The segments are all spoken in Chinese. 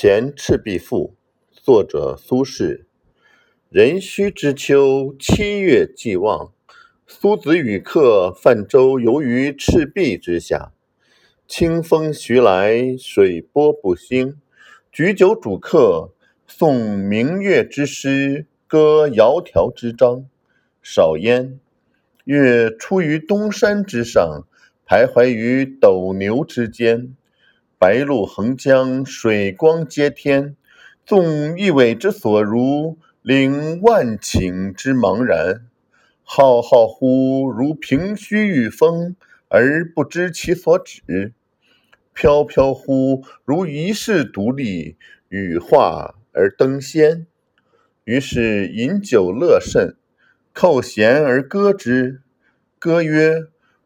前赤壁赋，作者苏轼。壬戌之秋，七月既望，苏子与客泛舟游于赤壁之下。清风徐来，水波不兴。举酒属客，诵明月之诗，歌窈窕之章。少焉，月出于东山之上，徘徊于斗牛之间。白露横江，水光接天。纵一苇之所如，领万顷之茫然。浩浩乎如凭虚御风，而不知其所止；飘飘乎如遗世独立，羽化而登仙。于是饮酒乐甚，扣舷而歌之。歌曰：“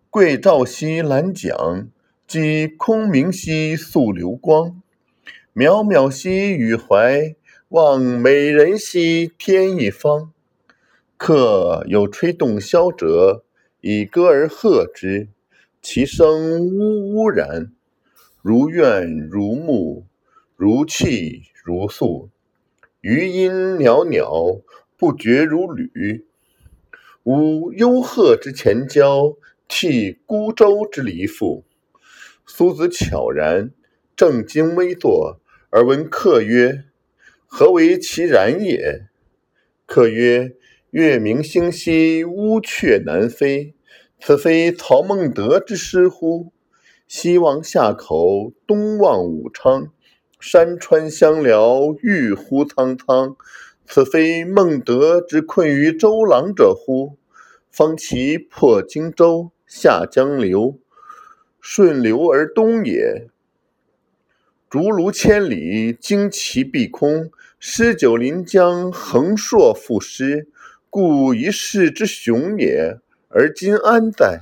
桂棹兮兰桨。”击空明兮溯流光，渺渺兮予怀，望美人兮天一方。客有吹洞箫者，以歌而和之，其声呜呜然，如怨如慕，如泣如诉，余音袅袅，不绝如缕。吾幽壑之潜蛟，泣孤舟之嫠妇。苏子悄然，正襟危坐，而闻客曰：“何为其然也？”客曰：“月明星稀，乌鹊南飞。此非曹孟德之诗乎？西望夏口，东望武昌，山川相辽，郁乎苍苍。此非孟德之困于周郎者乎？方其破荆州，下江流。”顺流而东也。竹庐千里，旌旗蔽空，诗酒临江，横槊赋诗，故一世之雄也。而今安在？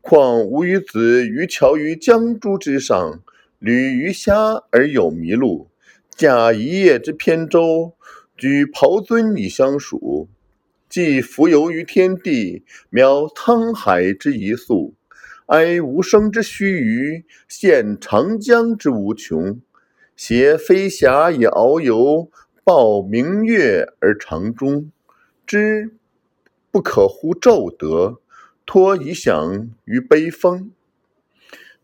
况吾与子渔樵于江渚之上，侣鱼虾而友麋鹿，驾一叶之扁舟，举匏樽以相属，既浮游于天地，渺沧海之一粟。哀吾生之须臾，羡长江之无穷。挟飞霞以遨游，抱明月而长终。知不可乎骤得，托遗响于悲风。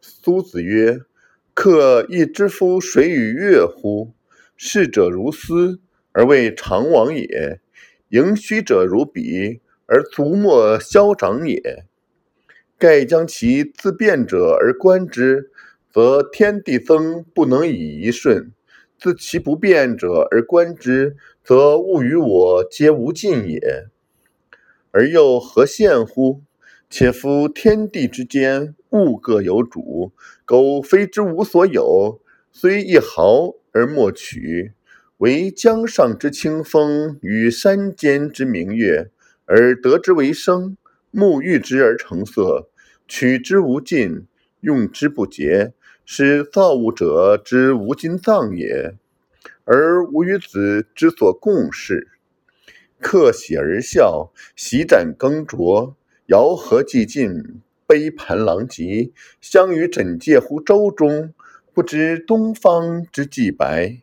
苏子曰：“客亦知夫水与月乎？逝者如斯，而未尝往也；盈虚者如彼，而足莫消长也。”盖将其自变者而观之，则天地增不能以一瞬；自其不变者而观之，则物与我皆无尽也。而又何羡乎？且夫天地之间，物各有主，苟非之无所有，虽一毫而莫取。惟江上之清风，与山间之明月，而得之为声，沐浴之而成色。取之无尽，用之不竭，是造物者之无尽藏也。而吾与子之所共事，客喜而笑，席盏羹酌，肴核既尽，杯盘狼藉，相与枕藉乎舟中，不知东方之既白。